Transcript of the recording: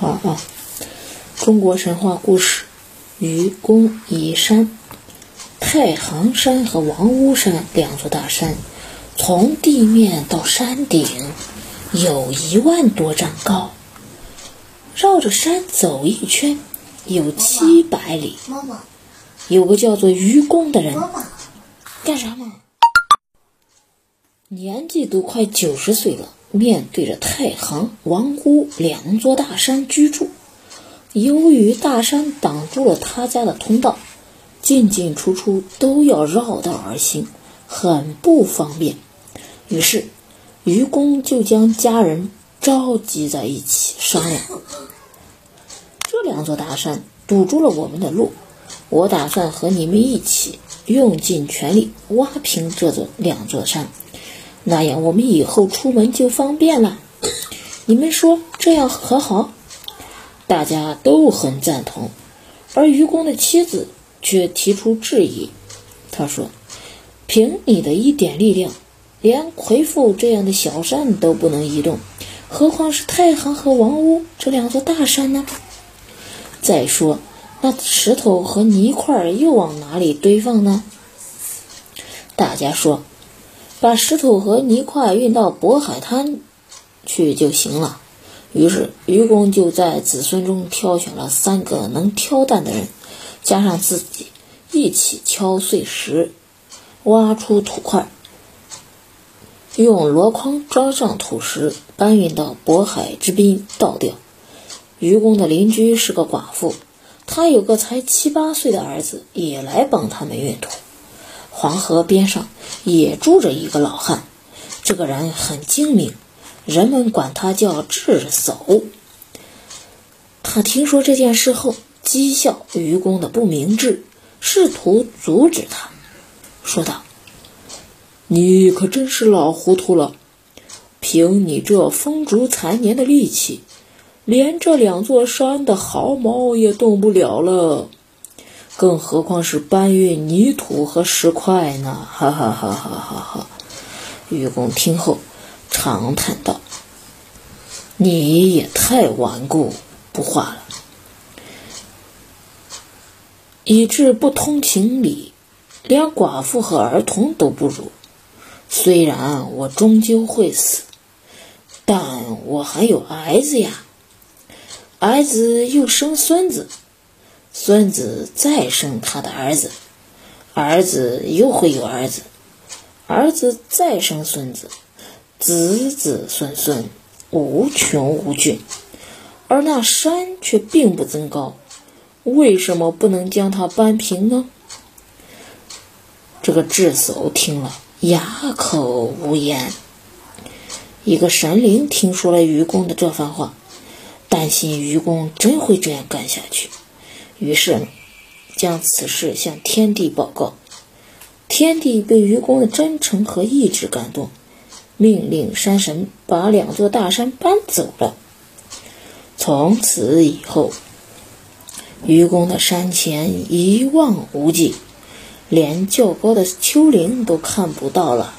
好啊，中国神话故事：愚公移山。太行山和王屋山两座大山，从地面到山顶有一万多丈高。绕着山走一圈，有七百里。妈妈，有个叫做愚公的人，干啥嘛？年纪都快九十岁了，面对着太行、王屋两座大山居住。由于大山挡住了他家的通道，进进出出都要绕道而行，很不方便。于是，愚公就将家人召集在一起商量：这两座大山堵住了我们的路，我打算和你们一起用尽全力挖平这座两座山。那样我们以后出门就方便了。你们说这样可好？大家都很赞同，而愚公的妻子却提出质疑。他说：“凭你的一点力量，连魁父这样的小山都不能移动，何况是太行和王屋这两座大山呢？再说，那石头和泥块又往哪里堆放呢？”大家说。把石头和泥块运到渤海滩去就行了。于是愚公就在子孙中挑选了三个能挑担的人，加上自己一起敲碎石，挖出土块，用箩筐装上土石，搬运到渤海之滨倒掉。愚公的邻居是个寡妇，她有个才七八岁的儿子，也来帮他们运土。黄河边上也住着一个老汉，这个人很精明，人们管他叫智叟。他听说这件事后，讥笑愚公的不明智，试图阻止他，说道：“你可真是老糊涂了！凭你这风烛残年的力气，连这两座山的毫毛也动不了了。”更何况是搬运泥土和石块呢？哈哈哈哈哈哈！愚公听后长叹道：“你也太顽固不化了，以致不通情理，连寡妇和儿童都不如。虽然我终究会死，但我还有儿子呀，儿子又生孙子。”孙子再生他的儿子，儿子又会有儿子，儿子再生孙子，子子孙孙无穷无尽，而那山却并不增高，为什么不能将它搬平呢？这个智叟听了，哑口无言。一个神灵听说了愚公的这番话，担心愚公真会这样干下去。于是，将此事向天帝报告。天帝被愚公的真诚和意志感动，命令山神把两座大山搬走了。从此以后，愚公的山前一望无际，连较高的丘陵都看不到了。